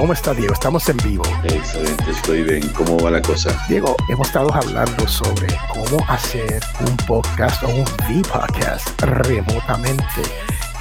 ¿Cómo está Diego? Estamos en vivo. Excelente, estoy bien. ¿Cómo va la cosa? Diego, hemos estado hablando sobre cómo hacer un podcast o un V-podcast remotamente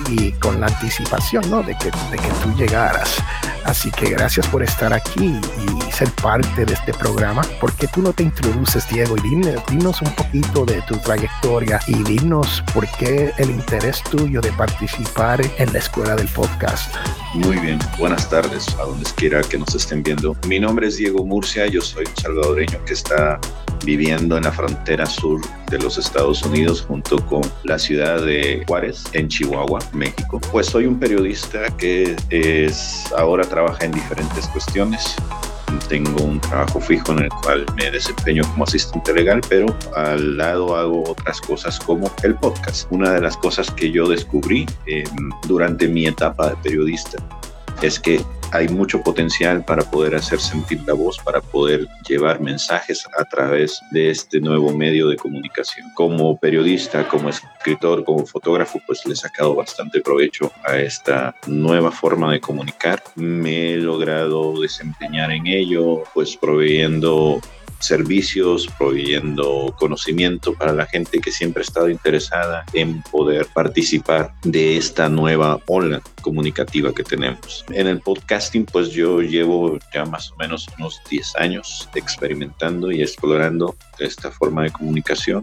y con la anticipación ¿no? de, que, de que tú llegaras. Así que gracias por estar aquí y ser parte de este programa. ¿Por qué tú no te introduces, Diego? Y dinos, un poquito de tu trayectoria y dinos por qué el interés tuyo de participar en la escuela del podcast. Muy bien, buenas tardes a donde quiera que nos estén viendo. Mi nombre es Diego Murcia, yo soy un salvadoreño que está viviendo en la frontera sur de los Estados Unidos junto con la ciudad de Juárez en Chihuahua, México. Pues soy un periodista que es ahora trabaja en diferentes cuestiones. Tengo un trabajo fijo en el cual me desempeño como asistente legal, pero al lado hago otras cosas como el podcast. Una de las cosas que yo descubrí eh, durante mi etapa de periodista es que hay mucho potencial para poder hacer sentir la voz, para poder llevar mensajes a través de este nuevo medio de comunicación. Como periodista, como escritor, como fotógrafo, pues le he sacado bastante provecho a esta nueva forma de comunicar. Me he logrado desempeñar en ello, pues proveyendo servicios, proveyendo conocimiento para la gente que siempre ha estado interesada en poder participar de esta nueva ola comunicativa que tenemos. En el podcasting, pues yo llevo ya más o menos unos 10 años experimentando y explorando esta forma de comunicación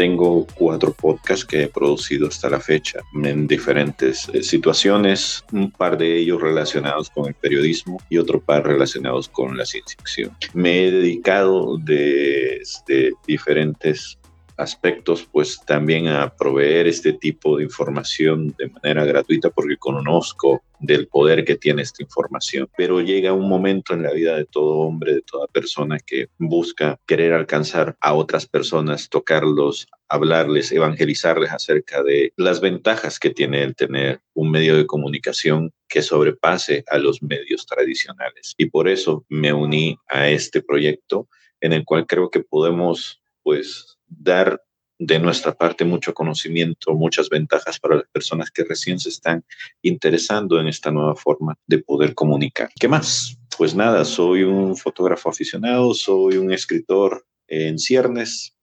tengo cuatro podcasts que he producido hasta la fecha en diferentes eh, situaciones, un par de ellos relacionados con el periodismo y otro par relacionados con la ciencia ficción. Me he dedicado desde diferentes aspectos, pues también a proveer este tipo de información de manera gratuita porque conozco del poder que tiene esta información. Pero llega un momento en la vida de todo hombre, de toda persona que busca querer alcanzar a otras personas, tocarlos, hablarles, evangelizarles acerca de las ventajas que tiene el tener un medio de comunicación que sobrepase a los medios tradicionales. Y por eso me uní a este proyecto en el cual creo que podemos pues dar de nuestra parte mucho conocimiento, muchas ventajas para las personas que recién se están interesando en esta nueva forma de poder comunicar. ¿Qué más? Pues nada, soy un fotógrafo aficionado, soy un escritor en ciernes,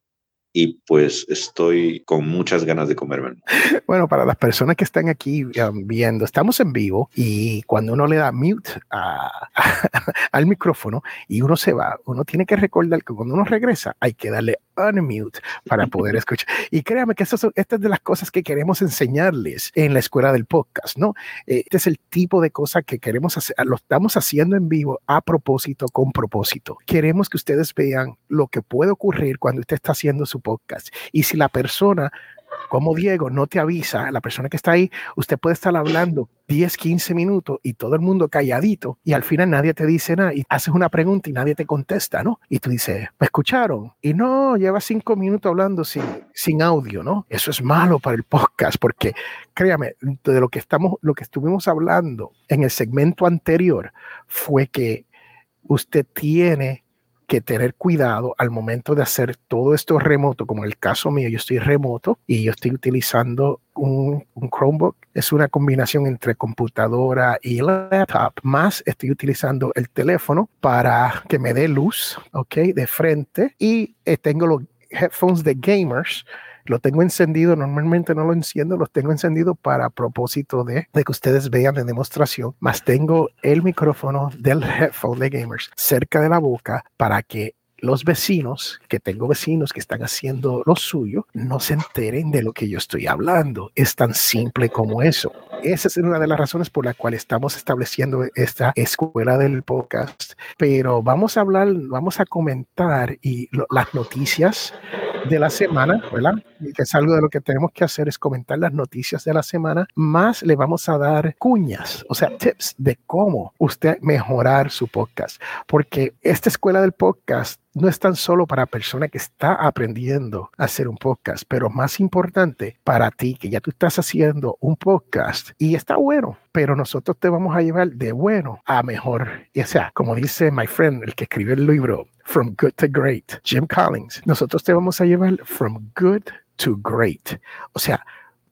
y pues estoy con muchas ganas de comerme. Bueno, para las personas que están aquí um, viendo, estamos en vivo y cuando uno le da mute al micrófono y uno se va, uno tiene que recordar que cuando uno regresa hay que darle unmute para poder escuchar. Y créame que estas son, estas de las cosas que queremos enseñarles en la escuela del podcast, ¿no? Este es el tipo de cosas que queremos hacer, lo estamos haciendo en vivo a propósito, con propósito. Queremos que ustedes vean lo que puede ocurrir cuando usted está haciendo su podcast. Y si la persona como Diego no te avisa, la persona que está ahí, usted puede estar hablando 10, 15 minutos y todo el mundo calladito y al final nadie te dice nada y haces una pregunta y nadie te contesta, ¿no? Y tú dices, ¿me escucharon? Y no, lleva cinco minutos hablando sin, sin audio, ¿no? Eso es malo para el podcast porque créame, de lo que estamos, lo que estuvimos hablando en el segmento anterior fue que usted tiene que tener cuidado al momento de hacer todo esto remoto, como en el caso mío, yo estoy remoto y yo estoy utilizando un, Chromebook. Es una combinación entre computadora y laptop, más estoy utilizando el teléfono para que me dé luz, ¿ok? De frente y eh, tengo los headphones de gamers lo tengo encendido, normalmente no lo enciendo, los tengo encendido para propósito de, de que ustedes vean la demostración, más tengo el micrófono del headphone de gamers cerca de la boca para que los vecinos, que tengo vecinos que están haciendo lo suyo, no se enteren de lo que yo estoy hablando. Es tan simple como eso. Esa es una de las razones por la cual estamos estableciendo esta escuela del podcast. Pero vamos a hablar, vamos a comentar y las noticias de la semana, ¿verdad? Y que es algo de lo que tenemos que hacer es comentar las noticias de la semana, más le vamos a dar cuñas, o sea, tips de cómo usted mejorar su podcast, porque esta escuela del podcast no es tan solo para persona que está aprendiendo a hacer un podcast, pero más importante para ti que ya tú estás haciendo un podcast y está bueno, pero nosotros te vamos a llevar de bueno a mejor. Y o sea, como dice my friend, el que escribió el libro From Good to Great, Jim Collins, nosotros te vamos a llevar from good to great. O sea,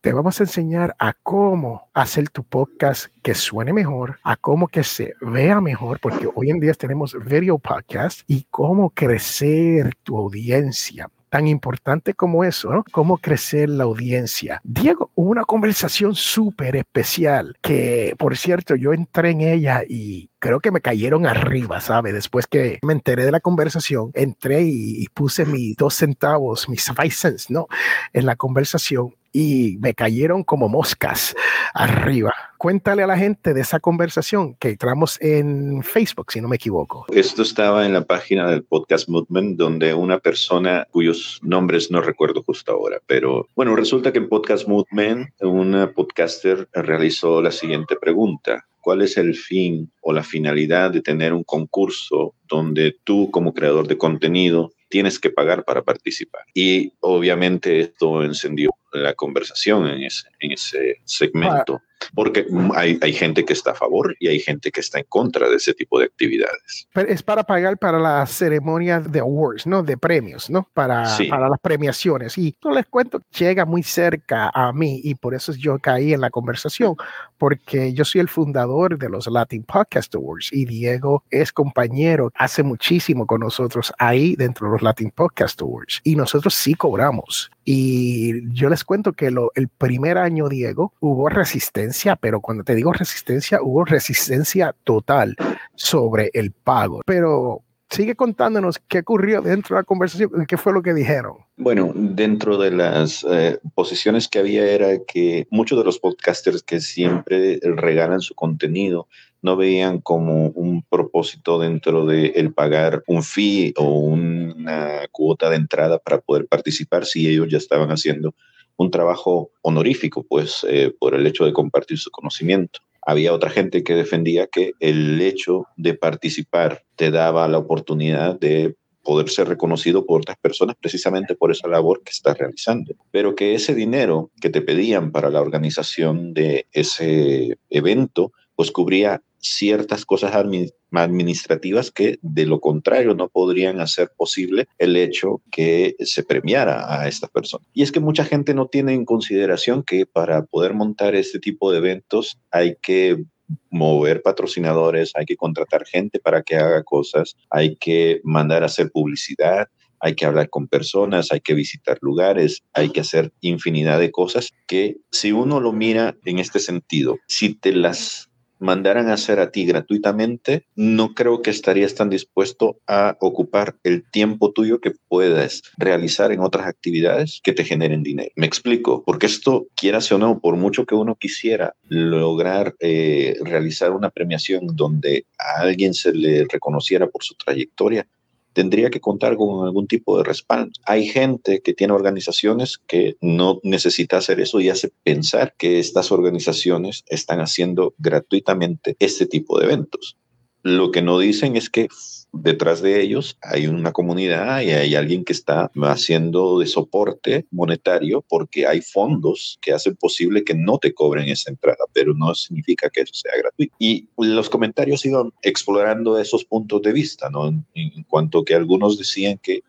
te vamos a enseñar a cómo hacer tu podcast que suene mejor, a cómo que se vea mejor, porque hoy en día tenemos video podcast y cómo crecer tu audiencia tan importante como eso, ¿no? Cómo crecer la audiencia. Diego, una conversación súper especial que, por cierto, yo entré en ella y creo que me cayeron arriba, ¿sabe? Después que me enteré de la conversación, entré y, puse mis dos centavos, mis five cents, ¿no? En la conversación y me cayeron como moscas arriba. Cuéntale a la gente de esa conversación que entramos en Facebook, si no me equivoco. Esto estaba en la página del podcast Movement, donde una persona cuyos nombres no recuerdo justo ahora, pero bueno, resulta que en Podcast Movement una podcaster realizó la siguiente pregunta cuál es el fin o la finalidad de tener un concurso donde tú como creador de contenido tienes que pagar para participar. Y obviamente esto encendió la conversación en ese, en ese segmento, porque hay, hay, gente que está a favor y hay gente que está en contra de ese tipo de actividades. Pero es para pagar para las ceremonias de awards, ¿no? De premios, ¿no? Para, para las premiaciones. Y no les cuento, llega muy cerca a mí y por eso yo caí en la conversación, porque yo soy el fundador de los Latin Podcast Awards y Diego es compañero, hace muchísimo con nosotros ahí dentro de los Latin Podcast Awards y nosotros sí cobramos. Y yo les cuento que lo, el primer año, Diego, hubo resistencia, pero cuando te digo resistencia, hubo resistencia total sobre el pago. Pero sigue contándonos qué ocurrió dentro de la conversación qué fue lo que dijeron. Bueno, dentro de las eh, posiciones que había era que muchos de los podcasters que siempre regalan su contenido no veían como un propósito dentro de el pagar un fee o una cuota de entrada para poder participar si ellos ya estaban haciendo un trabajo honorífico, pues eh, por el hecho de compartir su conocimiento. Había otra gente que defendía que el hecho de participar te daba la oportunidad de poder ser reconocido por otras personas precisamente por esa labor que estás realizando. Pero que ese dinero que te pedían para la organización de ese evento, pues cubría ciertas cosas administrativas que de lo contrario no podrían hacer posible el hecho que se premiara a esta persona. Y es que mucha gente no tiene en consideración que para poder montar este tipo de eventos hay que mover patrocinadores, hay que contratar gente para que haga cosas, hay que mandar a hacer publicidad, hay que hablar con personas, hay que visitar lugares, hay que hacer infinidad de cosas que si uno lo mira en este sentido, si te las mandaran a hacer a ti gratuitamente, no creo que estarías tan dispuesto a ocupar el tiempo tuyo que puedas realizar en otras actividades que te generen dinero. Me explico, porque esto, quieras o no, por mucho que uno quisiera lograr eh, realizar una premiación donde a alguien se le reconociera por su trayectoria, tendría que contar con algún tipo de respaldo. Hay gente que tiene organizaciones que no necesita hacer eso y hace pensar que estas organizaciones están haciendo gratuitamente este tipo de eventos. Lo que no dicen es que detrás de ellos hay una comunidad y hay alguien que está haciendo de soporte monetario porque hay fondos que hacen posible que no te cobren esa entrada, pero no significa que eso sea gratuito. Y los comentarios iban explorando esos puntos de vista, ¿no? En, cuanto que algunos decían que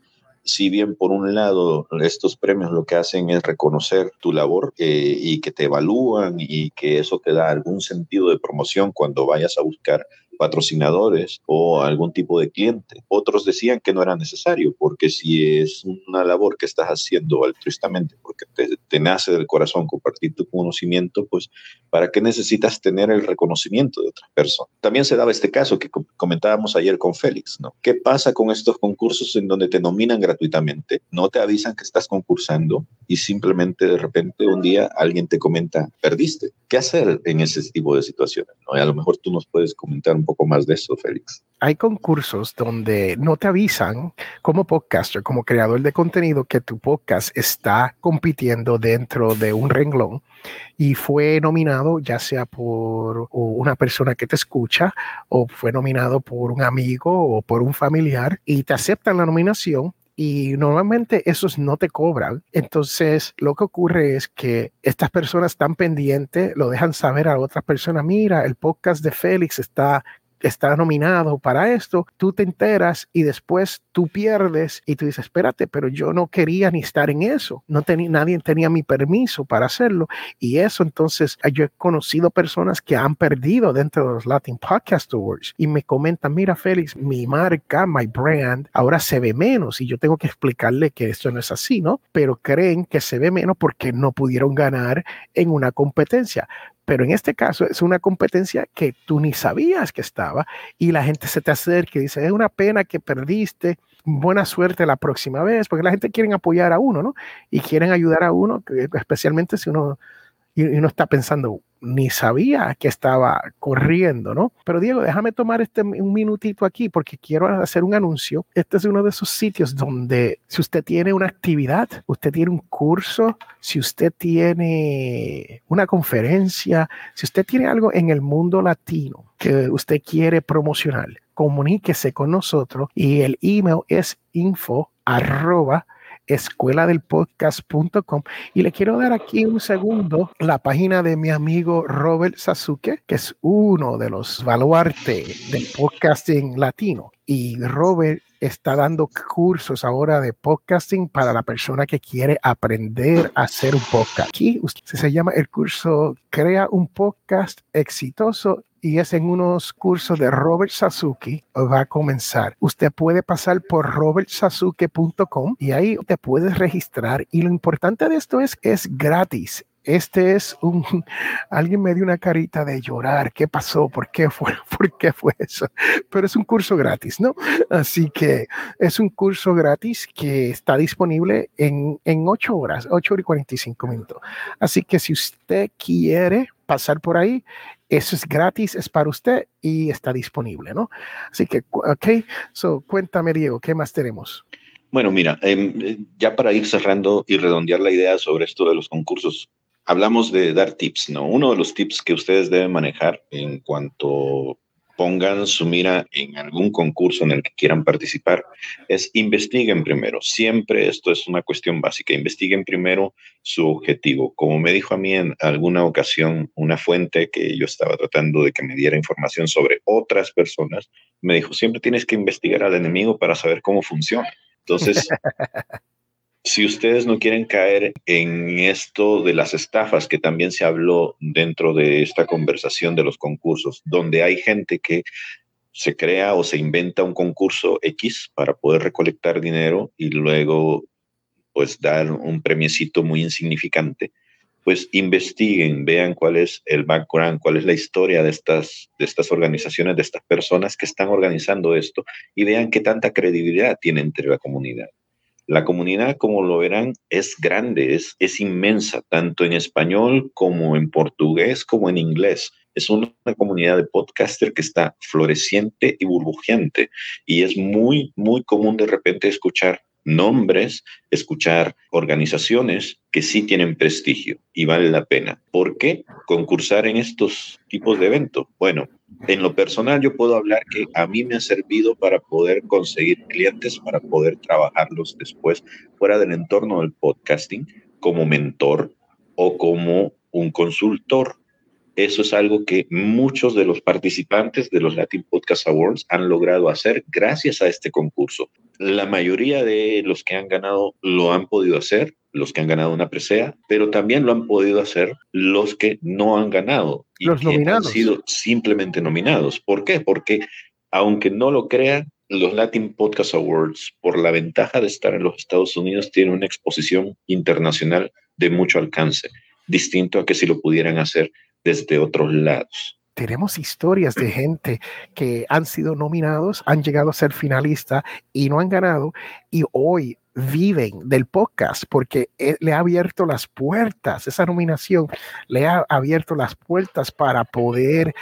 si bien por un lado estos premios lo que hacen es reconocer tu labor eh, y que te evalúan y que eso te da algún sentido de promoción cuando vayas a buscar patrocinadores o algún tipo de cliente. Otros decían que no era necesario, porque si es una labor que estás haciendo altruistamente, porque te, nace del corazón compartir tu conocimiento, pues ¿para qué necesitas tener el reconocimiento de otras personas? También se daba este caso que comentábamos ayer con Félix, ¿no? ¿Qué pasa con estos concursos en donde te nominan gratuitamente, no te avisan que estás concursando y simplemente de repente un día alguien te comenta, perdiste? ¿Qué hacer en ese tipo de situaciones? ¿no? A lo mejor tú nos puedes comentar un poco más de eso, Félix. Hay concursos donde no te avisan como podcaster, como creador de contenido, que tu podcast está compitiendo dentro de un renglón y fue nominado ya sea por una persona que te escucha o fue nominado por un amigo o por un familiar y te aceptan la nominación y normalmente esos no te cobran. Entonces, lo que ocurre es que estas personas están pendientes, lo dejan saber a otras personas, mira, el podcast de Félix está está nominado para esto, tú te enteras y después tú pierdes y tú dices, espérate, pero yo no quería ni estar en eso, no tenía, nadie tenía mi permiso para hacerlo y eso entonces yo he conocido personas que han perdido dentro de los Latin Podcast Awards y me comentan, mira Félix, mi marca, my brand, ahora se ve menos y yo tengo que explicarle que esto no es así, ¿no? Pero creen que se ve menos porque no pudieron ganar en una competencia. Pero en este caso es una competencia que tú ni sabías que estaba y la gente se te acerca y dice, es una pena que perdiste, buena suerte la próxima vez, porque la gente quiere apoyar a uno, ¿no? Y quieren ayudar a uno, especialmente si uno, y uno está pensando, ni sabía que estaba corriendo, ¿no? Pero Diego, déjame tomar este un minutito aquí porque quiero hacer un anuncio. Este es uno de esos sitios donde si usted tiene una actividad, usted tiene un curso, si usted tiene una conferencia, si usted tiene algo en el mundo latino que usted quiere promocionar, comuníquese con nosotros y el email es info arroba escuela del podcast.com y le quiero dar aquí un segundo la página de mi amigo Robert Sasuke, que es uno de los baluartes del podcasting latino. Y Robert está dando cursos ahora de podcasting para la persona que quiere aprender a hacer un podcast. Aquí se llama el curso Crea un podcast exitoso y es en unos cursos de Robert Sasuke, va a comenzar. Usted puede pasar por robertsasuke.com y ahí te puedes registrar. Y lo importante de esto es es gratis este es un, alguien me dio una carita de llorar, ¿qué pasó? ¿Por qué fue? ¿Por qué fue eso? Pero es un curso gratis, ¿no? Así que es un curso gratis que está disponible en, en 8 horas, 8 horas y 45 minutos. Así que si usted quiere pasar por ahí, eso es gratis, es para usted y está disponible, ¿no? Así que, ok, so cuéntame, Diego, ¿qué más tenemos? Bueno, mira, em, ya para ir cerrando y redondear la idea sobre esto de los concursos, hablamos de dar tips, ¿no? Uno de los tips que ustedes deben manejar en cuanto pongan su mira en algún concurso en el que quieran participar es investiguen primero. Siempre esto es una cuestión básica. Investiguen primero su objetivo. Como me dijo a mí en alguna ocasión una fuente que yo estaba tratando de que me diera información sobre otras personas, me dijo, siempre tienes que investigar al enemigo para saber cómo funciona. Entonces, Si ustedes no quieren caer en esto de las estafas que también se habló dentro de esta conversación de los concursos, donde hay gente que se crea o se inventa un concurso X para poder recolectar dinero y luego pues dar un premiecito muy insignificante, pues investiguen, vean cuál es el background, cuál es la historia de estas, de estas organizaciones, de estas personas que están organizando esto y vean qué tanta credibilidad tiene entre la comunidad. La comunidad, como lo verán, es grande, es, es inmensa, tanto en español como en portugués como en inglés. Es una comunidad de podcaster que está floreciente y burbujeante y es muy, muy común de repente escuchar nombres, escuchar organizaciones que sí tienen prestigio y vale la pena. ¿Por qué concursar en estos tipos de eventos? Bueno, en lo personal yo puedo hablar que a mí me ha servido para poder conseguir clientes, para poder trabajarlos después fuera del entorno del podcasting como mentor o como un consultor eso es algo que muchos de los participantes de los Latin Podcast Awards han logrado hacer gracias a este concurso. La mayoría de los que han ganado lo han podido hacer, los que han ganado una presea, pero también lo han podido hacer los que no han ganado y los nominados. han sido simplemente nominados. ¿Por qué? Porque aunque no lo crean, los Latin Podcast Awards, por la ventaja de estar en los Estados Unidos, tienen una exposición internacional de mucho alcance, distinto a que si lo pudieran hacer desde otros lados. Tenemos historias de gente que han sido nominados, han llegado a ser finalistas y no han ganado y hoy viven del podcast porque eh, le ha abierto las puertas, esa nominación le ha abierto las puertas para poder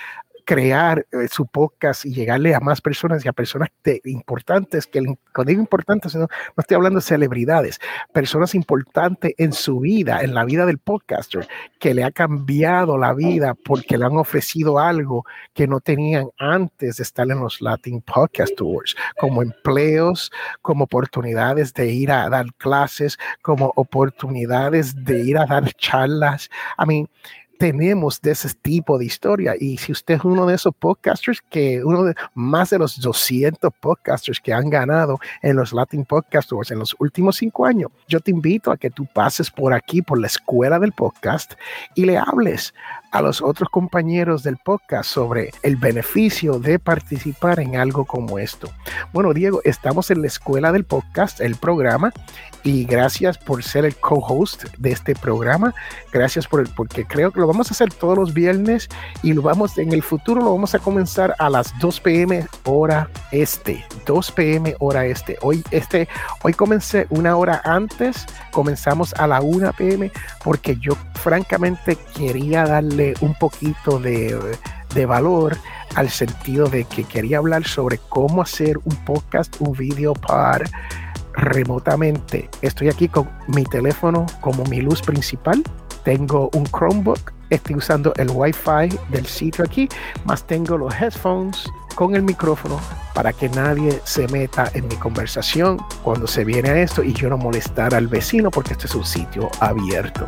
crear eh, su podcast y llegarle a más personas y a personas importantes, que cuando digo importantes, no, no, estoy hablando de celebridades, personas importantes en su vida, en la vida del podcaster, que le ha cambiado la vida porque le han ofrecido algo que no tenían antes de estar en los Latin Podcast Tours, como empleos, como oportunidades de ir a dar clases, como oportunidades de ir a dar charlas. I mean, tenemos de ese tipo de historia. Y si usted es uno de esos podcasters, que uno de más de los 200 podcasters que han ganado en los Latin Podcast Awards en los últimos cinco años, yo te invito a que tú pases por aquí, por la escuela del podcast y le hables a los otros compañeros del podcast sobre el beneficio de participar en algo como esto. Bueno, Diego, estamos en la escuela del podcast, el programa, y gracias por ser el co-host de este programa. Gracias por el, porque creo que lo vamos a hacer todos los viernes y lo vamos en el futuro lo vamos a comenzar a las 2 p.m. hora este, 2 p.m. hora este. Hoy este hoy comencé una hora antes, comenzamos a la 1 p.m. porque yo francamente quería darle un poquito de, de valor al sentido de que quería hablar sobre cómo hacer un podcast, un video para remotamente. Estoy aquí con mi teléfono como mi luz principal. Tengo un Chromebook. Estoy usando el Wi-Fi del sitio aquí. Más tengo los headphones con el micrófono para que nadie se meta en mi conversación cuando se viene a esto y yo no molestar al vecino porque este es un sitio abierto.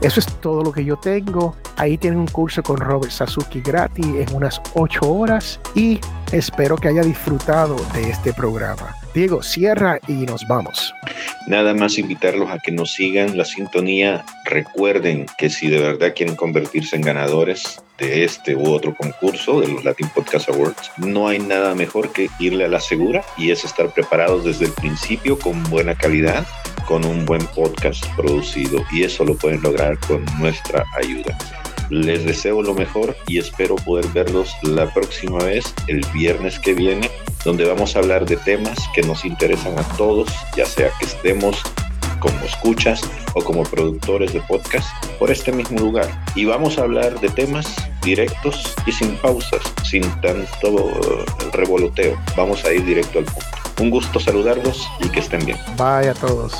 Eso es todo lo que yo tengo. Ahí tienen un curso con Robert Sasuki gratis en unas 8 horas y espero que haya disfrutado de este programa. Diego, cierra y nos vamos. Nada más invitarlos a que nos sigan la sintonía. Recuerden que si de verdad quieren convertirse en ganadores de este u otro concurso de los Latin Podcast Awards, no hay nada mejor que irle a la segura y es estar preparados desde el principio con buena calidad, con un buen podcast producido y eso lo pueden lograr con nuestra ayuda. Les deseo lo mejor y espero poder verlos la próxima vez, el viernes que viene, donde vamos a hablar de temas que nos interesan a todos, ya sea que estemos como escuchas o como productores de podcast por este mismo lugar. Y vamos a hablar de temas directos y sin pausas, sin tanto revoloteo. Vamos a ir directo al punto. Un gusto saludarlos y que estén bien. Bye a todos.